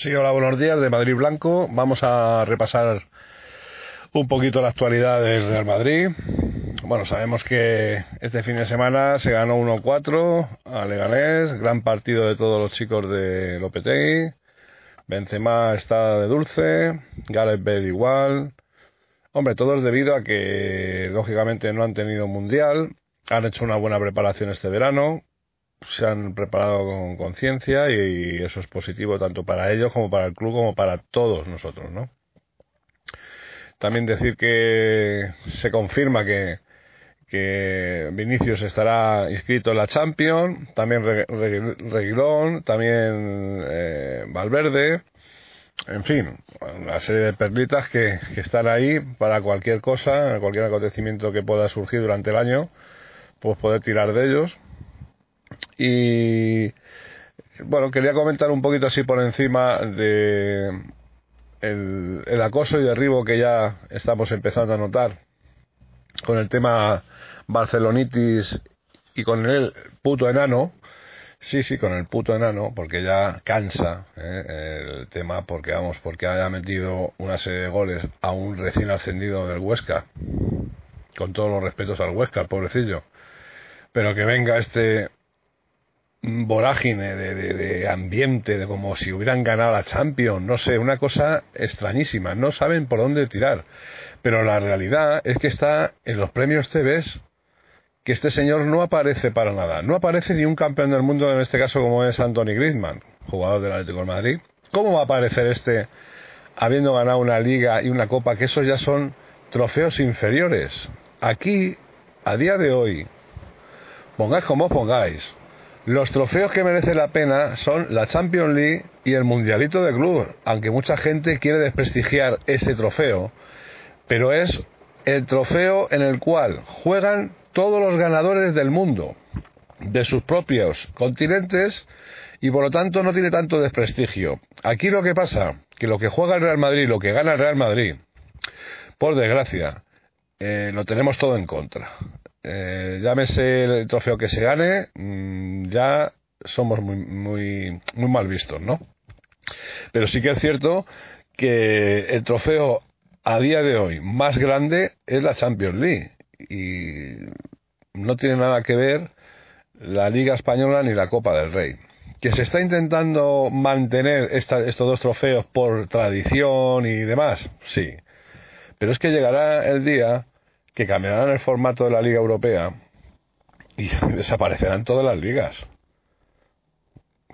Sí, hola, buenos días de Madrid Blanco. Vamos a repasar un poquito la actualidad del Real Madrid. Bueno, sabemos que este fin de semana se ganó 1-4 a Leganés, gran partido de todos los chicos de Lopetegui. Benzema está de dulce, Gareth Bale igual. Hombre, todo es debido a que lógicamente no han tenido mundial, han hecho una buena preparación este verano, se han preparado con conciencia y eso es positivo tanto para ellos como para el club como para todos nosotros, ¿no? También decir que se confirma que, que Vinicius estará inscrito en la Champions, también Reguilón, también eh, Valverde, en fin, una serie de perlitas que, que están ahí para cualquier cosa, cualquier acontecimiento que pueda surgir durante el año, pues poder tirar de ellos y bueno, quería comentar un poquito así por encima de el, acoso y derribo que ya estamos empezando a notar con el tema Barcelonitis y con el puto enano. Sí, sí, con el puto enano, porque ya cansa eh, el tema, porque vamos, porque haya metido una serie de goles a un recién ascendido del Huesca, con todos los respetos al Huesca, el pobrecillo, pero que venga este vorágine de, ambiente, de como si hubieran ganado la Champions, no sé, una cosa extrañísima, no saben por dónde tirar. Pero la realidad es que está en los premios CBS que este señor no aparece para nada. No aparece ni un campeón del mundo, en este caso como es Anthony Griezmann, jugador del Atlético de Madrid. ¿Cómo va a aparecer este habiendo ganado una liga y una copa, que esos ya son trofeos inferiores? Aquí, a día de hoy, pongáis como pongáis, los trofeos que merece la pena son la Champions League y el Mundialito de Club, aunque mucha gente quiere desprestigiar ese trofeo, pero es el trofeo en el cual juegan todos los ganadores del mundo, de sus propios continentes, y por lo tanto no tiene tanto desprestigio. Aquí lo que pasa, que lo que juega el Real Madrid, lo que gana el Real Madrid, por desgracia, eh, lo tenemos todo en contra. Eh, llámese el trofeo que se gane, mm, ya somos muy, muy, muy mal vistos, ¿no? Pero sí que es cierto que el trofeo a día de hoy más grande es la Champions League y no tiene nada que ver la Liga Española ni la Copa del Rey. Que se está intentando mantener estos dos trofeos por tradición y demás, sí. Pero es que llegará el día que cambiarán el formato de la Liga Europea y desaparecerán todas las ligas.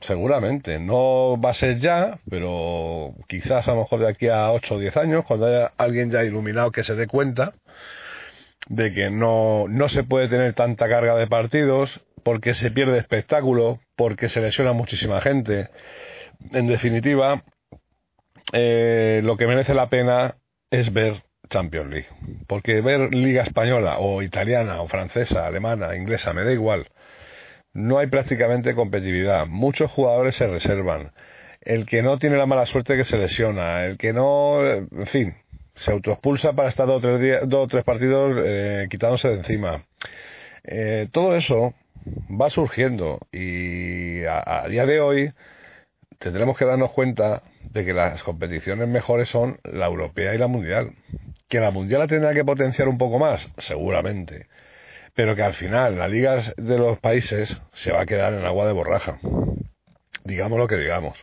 Seguramente. No va a ser ya, pero quizás a lo mejor de aquí a 8 o 10 años, cuando haya alguien ya iluminado que se dé cuenta de que no, no se puede tener tanta carga de partidos, porque se pierde espectáculo, porque se lesiona muchísima gente. En definitiva, eh, lo que merece la pena es ver Champions League. Porque ver liga española o italiana o francesa, alemana, inglesa, me da igual. No hay prácticamente competitividad. Muchos jugadores se reservan. El que no tiene la mala suerte que se lesiona. El que no, en fin, se autoexpulsa para estar dos o tres, días, dos tres partidos eh, quitándose de encima. Eh, todo eso va surgiendo y a día de hoy tendremos que darnos cuenta de que las competiciones mejores son la europea y la mundial. ¿Que la mundial la tendrá que potenciar un poco más? Seguramente. Pero que al final la liga de los países se va a quedar en agua de borraja. Digamos lo que digamos.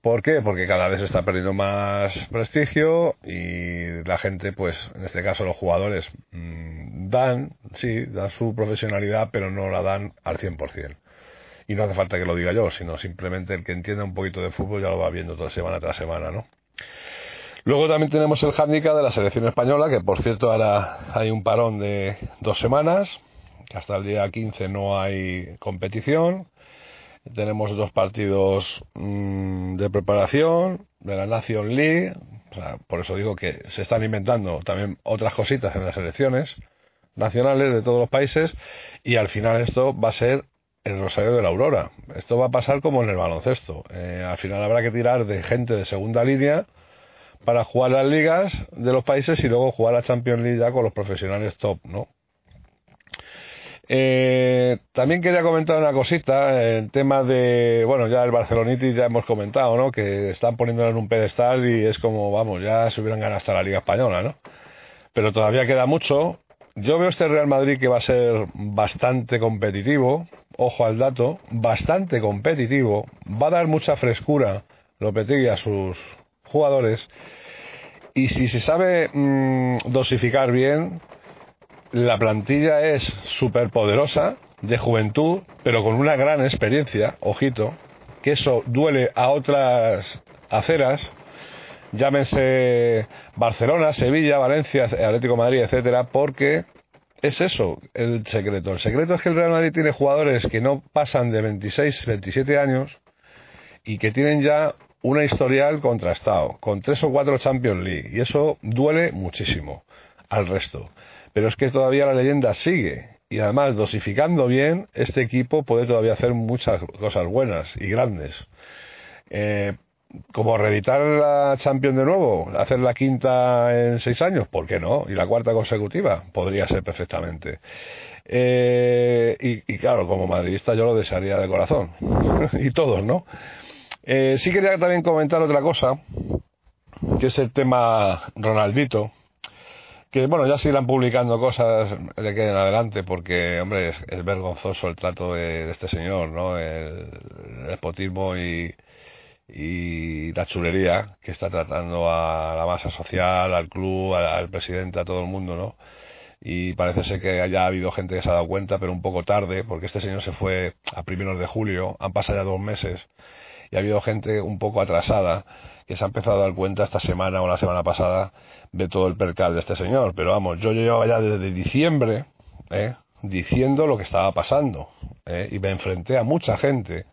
¿Por qué? Porque cada vez está perdiendo más prestigio y la gente, pues, en este caso los jugadores, mm, dan, sí, dan su profesionalidad, pero no la dan al 100%. Y no hace falta que lo diga yo, sino simplemente el que entienda un poquito de fútbol ya lo va viendo toda semana tras semana, ¿no? Luego también tenemos el hándicap de la selección española, que por cierto ahora hay un parón de dos semanas, que hasta el día 15 no hay competición. Tenemos dos partidos mm, de preparación de la Nation League, por eso digo que se están inventando también otras cositas en las selecciones nacionales de todos los países y al final esto va a ser el Rosario de la Aurora. Esto va a pasar como en el baloncesto. Eh, al final habrá que tirar de gente de segunda línea para jugar las ligas de los países y luego jugar la Champions League ya con los profesionales top, ¿no? Eh, también quería comentar una cosita, el tema de, bueno, ya el Barcelonitis ya hemos comentado, ¿no? Que están poniéndolo en un pedestal y es como, vamos, ya se hubieran ganado hasta la Liga Española, ¿no? Pero todavía queda mucho. Yo veo este Real Madrid que va a ser bastante competitivo, ojo al dato, bastante competitivo, va a dar mucha frescura Lopetegui a sus jugadores y si se sabe mm, dosificar bien, la plantilla es súper poderosa, de juventud, pero con una gran experiencia, ojito, que eso duele a otras aceras, llámense Barcelona, Sevilla, Valencia, Atlético Madrid, etcétera, porque es eso el secreto. El secreto es que el Real Madrid tiene jugadores que no pasan de 26, 27 años y que tienen ya una historial contrastado, con tres o cuatro Champions League, y eso duele muchísimo al resto. Pero es que todavía la leyenda sigue, y además dosificando bien, este equipo puede todavía hacer muchas cosas buenas y grandes. Eh, como reeditar la Champions de nuevo, hacer la quinta en seis años, ¿por qué no? Y la cuarta consecutiva, podría ser perfectamente. Eh, y, claro, como madridista yo lo desearía de corazón. y todos, ¿no? Eh, sí quería también comentar otra cosa, que es el tema Ronaldito. Que bueno, ya sigan publicando cosas de que en adelante, porque, hombre, es, vergonzoso el trato de, este señor, ¿no? El, espotismo y, la chulería que está tratando a la masa social, al club, al, presidente, a todo el mundo, ¿no? y parece ser que haya habido gente que se ha dado cuenta, pero un poco tarde, porque este señor se fue a primeros de julio, han pasado ya dos meses y ha habido gente un poco atrasada que se ha empezado a dar cuenta esta semana o la semana pasada de todo el percal de este señor. Pero vamos, yo llevaba ya desde diciembre ¿eh? diciendo lo que estaba pasando ¿eh? y me enfrenté a mucha gente,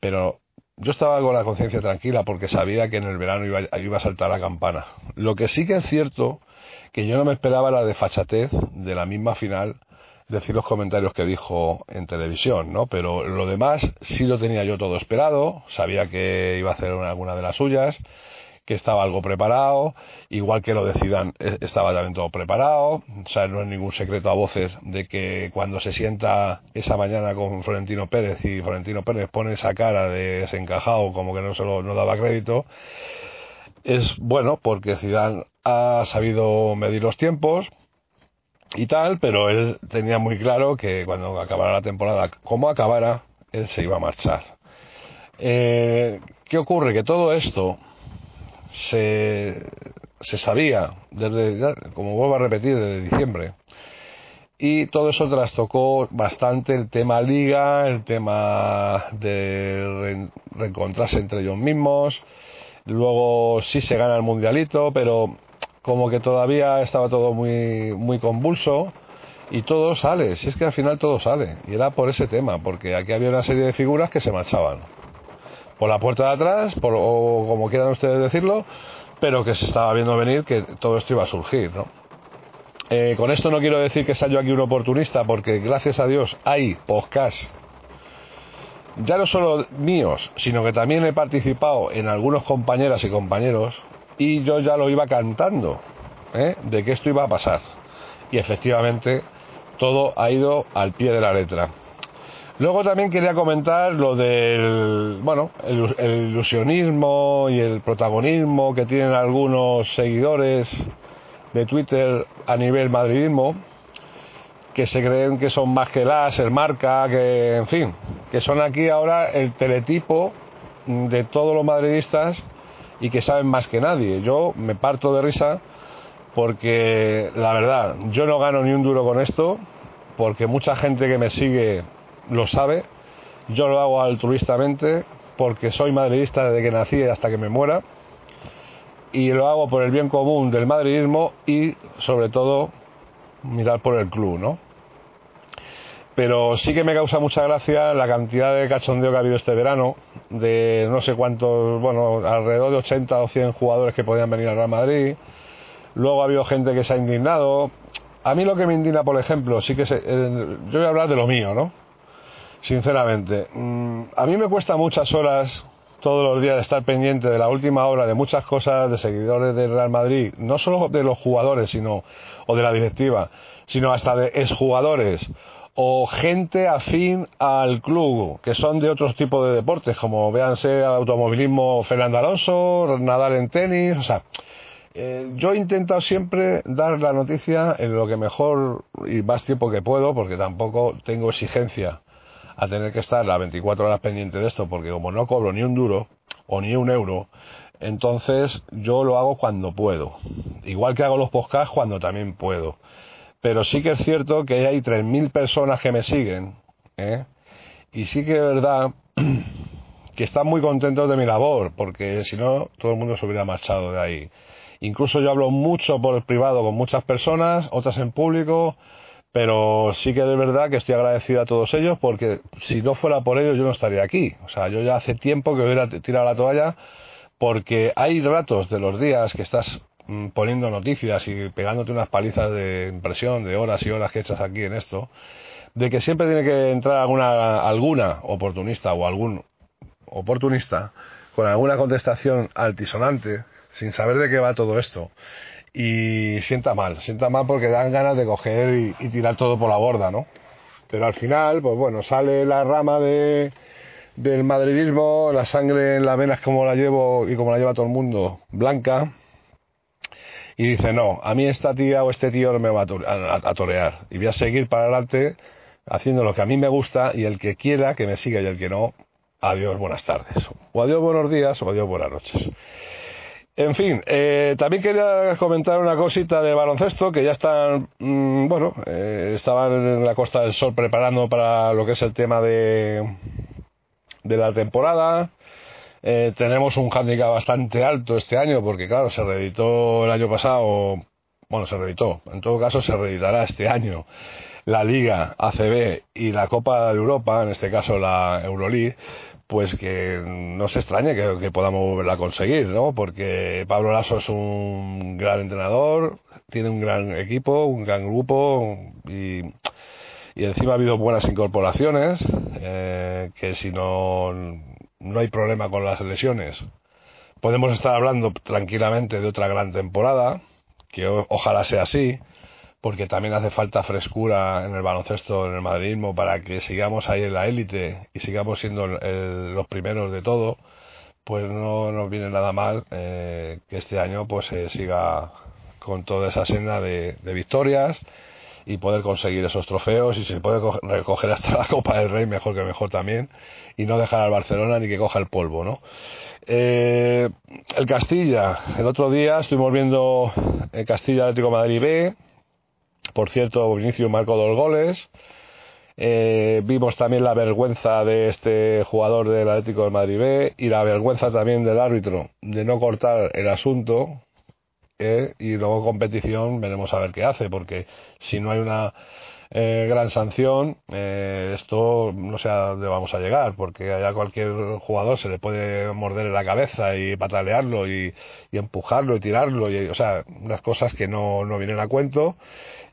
pero yo estaba con la conciencia tranquila porque sabía que en el verano iba, iba, a saltar la campana. Lo que sí que es cierto que yo no me esperaba la desfachatez de la misma final decir los comentarios que dijo en televisión, ¿no? Pero lo demás sí lo tenía yo todo esperado, sabía que iba a hacer alguna de las suyas, que estaba algo preparado, igual que lo de Zidane eh, estaba también todo preparado, o sea, no es ningún secreto a voces de que cuando se sienta esa mañana con Florentino Pérez y Florentino Pérez pone esa cara de desencajado como que no se lo no daba crédito, es bueno porque Zidane ha sabido medir los tiempos, y tal, pero él tenía muy claro que cuando acabara la temporada, como acabara, él se iba a marchar. Eh, ¿Qué ocurre? Que todo esto se, se sabía desde, como vuelvo a repetir, desde diciembre. Y todo eso trastocó bastante el tema liga, el tema de reencontrarse entre ellos mismos. Luego sí se gana el mundialito, pero como que todavía estaba todo muy, muy convulso y todo sale, si es que al final todo sale. Y era por ese tema, porque aquí había una serie de figuras que se marchaban. Por la puerta de atrás, por, o como quieran ustedes decirlo, pero que se estaba viendo venir que todo esto iba a surgir, ¿no? Eh, con esto no quiero decir que sea aquí un oportunista, porque gracias a Dios hay podcasts, ya no solo míos, sino que también he participado en algunos compañeras y compañeros y yo ya lo iba cantando ¿eh? de que esto iba a pasar. Y efectivamente todo ha ido al pie de la letra. Luego también quería comentar lo del, bueno, el, ilusionismo y el protagonismo que tienen algunos seguidores de Twitter a nivel madridismo, que se creen que son más que las, el marca, que, en fin, que son aquí ahora el teletipo de todos los madridistas y que saben más que nadie. Yo me parto de risa porque la verdad, yo no gano ni un duro con esto, porque mucha gente que me sigue lo sabe. Yo lo hago altruistamente porque soy madridista desde que nací hasta que me muera y lo hago por el bien común del madridismo y sobre todo mirar por el club, ¿no? Pero sí que me causa mucha gracia la cantidad de cachondeo que ha habido este verano, de no sé cuántos, bueno, alrededor de 80 o 100 jugadores que podían venir al Real Madrid. Luego ha habido gente que se ha indignado. A mí lo que me indigna, por ejemplo, sí que se, eh, yo voy a hablar de lo mío, ¿no? Sinceramente, mm, a mí me cuesta muchas horas todos los días estar pendiente de la última hora de muchas cosas de seguidores del Real Madrid, no solo de los jugadores, sino o de la directiva, sino hasta de exjugadores o gente afín al club, que son de otros tipos de deportes, como véanse automovilismo Fernando Alonso, nadar en tenis, o sea, eh, yo he intentado siempre dar la noticia en lo que mejor y más tiempo que puedo, porque tampoco tengo exigencia a tener que estar las 24 horas pendiente de esto, porque como no cobro ni un duro o ni un euro, entonces yo lo hago cuando puedo. Igual que hago los podcasts cuando también puedo. Pero sí que es cierto que hay 3.000 personas que me siguen. ¿eh? Y sí que es verdad que están muy contentos de mi labor, porque si no, todo el mundo se hubiera marchado de ahí. Incluso yo hablo mucho por el privado con muchas personas, otras en público, pero sí que es verdad que estoy agradecido a todos ellos porque si no fuera por ellos yo no estaría aquí. O sea, yo ya hace tiempo que hubiera tirado la toalla porque hay ratos de los días que estás poniendo noticias y pegándote unas palizas de impresión de horas y horas que echas aquí en esto, de que siempre tiene que entrar alguna, alguna oportunista o algún oportunista con alguna contestación altisonante, sin saber de qué va todo esto. Y sienta mal, sienta mal porque dan ganas de coger y, y tirar todo por la borda, ¿no? Pero al final, pues bueno, sale la rama de, del madridismo, la sangre en las venas como la llevo y como la lleva todo el mundo, blanca, y dice, no, a mí esta tía o este tío no me va a, torear, y voy a seguir para adelante haciendo lo que a mí me gusta y el que quiera que me siga y el que no, adiós, buenas tardes, o adiós, buenos días, o adiós, buenas noches. En fin, eh, también quería comentar una cosita de baloncesto que ya están, mm, bueno, eh, estaban en la Costa del Sol preparando para lo que es el tema de, de la temporada. Eh, tenemos un handicap bastante alto este año porque, claro, se reeditó el año pasado, bueno, se reeditó, en todo caso se reeditará este año la Liga ACB y la Copa de Europa, en este caso la Euroleague, pues que no se extrañe que, podamos volverla a conseguir, ¿no? Porque Pablo Lasso es un gran entrenador, tiene un gran equipo, un gran grupo y y encima ha habido buenas incorporaciones, eh, que si no, no hay problema con las lesiones, podemos estar hablando tranquilamente de otra gran temporada, que ojalá sea así, porque también hace falta frescura en el baloncesto, en el madridismo, para que sigamos ahí en la élite y sigamos siendo los primeros de todo, pues no nos viene nada mal eh, que este año pues se siga con toda esa senda de victorias y poder conseguir esos trofeos y se puede recoger hasta la Copa del Rey mejor que mejor también y no dejar al Barcelona ni que coja el polvo, ¿no? Eh, el Castilla, el otro día estuvimos viendo el Castilla Atlético Madrid B, por cierto, Vinicio marcó dos goles. Eh, vimos también la vergüenza de este jugador del Atlético de Madrid B y la vergüenza también del árbitro de no cortar el asunto ¿eh? y luego competición veremos a ver qué hace, porque si no hay una eh, gran sanción, eh, esto no sé a dónde vamos a llegar, porque a cualquier jugador se le puede morder en la cabeza y patalearlo y, empujarlo y tirarlo, y, o sea, unas cosas que no, no vienen a cuento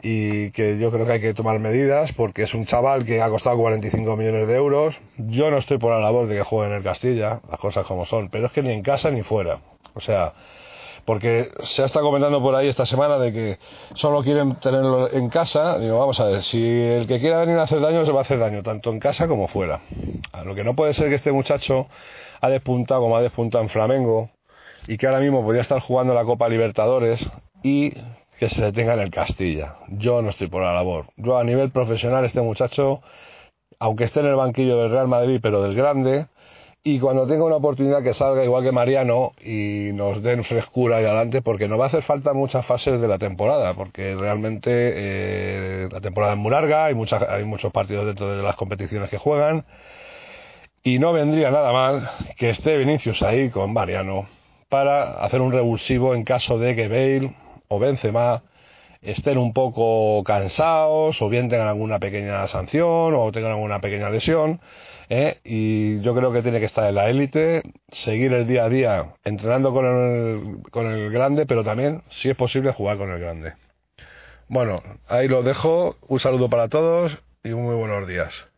y que yo creo que hay que tomar medidas porque es un chaval que ha costado 45 millones de euros. Yo no estoy por la labor de que juegue en el Castilla, las cosas como son, pero es que ni en casa ni fuera. O sea, porque se ha estado comentando por ahí esta semana de que solo quieren tenerlo en casa. Digo, vamos a ver, si el que quiera venir a hacer daño se va a hacer daño, tanto en casa como fuera. A lo que no puede ser que este muchacho ha despuntado como ha despuntado en Flamengo y que ahora mismo podría estar jugando la Copa Libertadores y que se detenga en el Castilla. Yo no estoy por la labor. Yo a nivel profesional este muchacho, aunque esté en el banquillo del Real Madrid, pero del grande, y cuando tenga una oportunidad que salga igual que Mariano y nos den frescura y adelante, porque nos va a hacer falta muchas fases de la temporada, porque realmente eh, la temporada es muy larga, hay, muchas, hay muchos partidos dentro de las competiciones que juegan, y no vendría nada mal que esté Vinicius ahí con Mariano para hacer un revulsivo en caso de que Bale o Benzema estén un poco cansados o bien tengan alguna pequeña sanción o tengan alguna pequeña lesión. ¿eh? Y yo creo que tiene que estar en la élite, seguir el día a día entrenando con el, con el grande, pero también, si es posible, jugar con el grande. Bueno, ahí lo dejo. Un saludo para todos y muy buenos días.